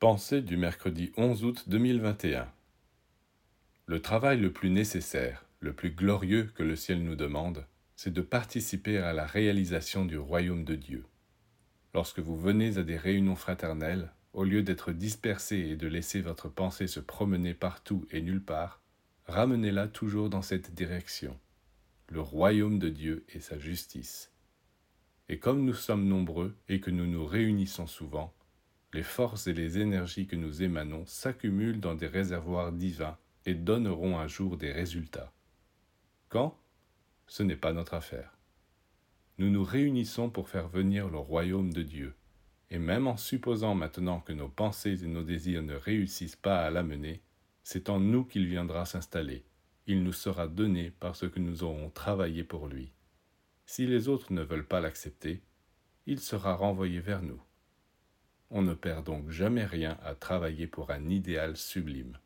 Pensée du mercredi 11 août 2021 Le travail le plus nécessaire, le plus glorieux que le ciel nous demande, c'est de participer à la réalisation du royaume de Dieu. Lorsque vous venez à des réunions fraternelles, au lieu d'être dispersés et de laisser votre pensée se promener partout et nulle part, ramenez-la toujours dans cette direction, le royaume de Dieu et sa justice. Et comme nous sommes nombreux et que nous nous réunissons souvent, les forces et les énergies que nous émanons s'accumulent dans des réservoirs divins et donneront un jour des résultats. Quand? Ce n'est pas notre affaire. Nous nous réunissons pour faire venir le royaume de Dieu, et même en supposant maintenant que nos pensées et nos désirs ne réussissent pas à l'amener, c'est en nous qu'il viendra s'installer. Il nous sera donné parce que nous aurons travaillé pour lui. Si les autres ne veulent pas l'accepter, il sera renvoyé vers nous. On ne perd donc jamais rien à travailler pour un idéal sublime.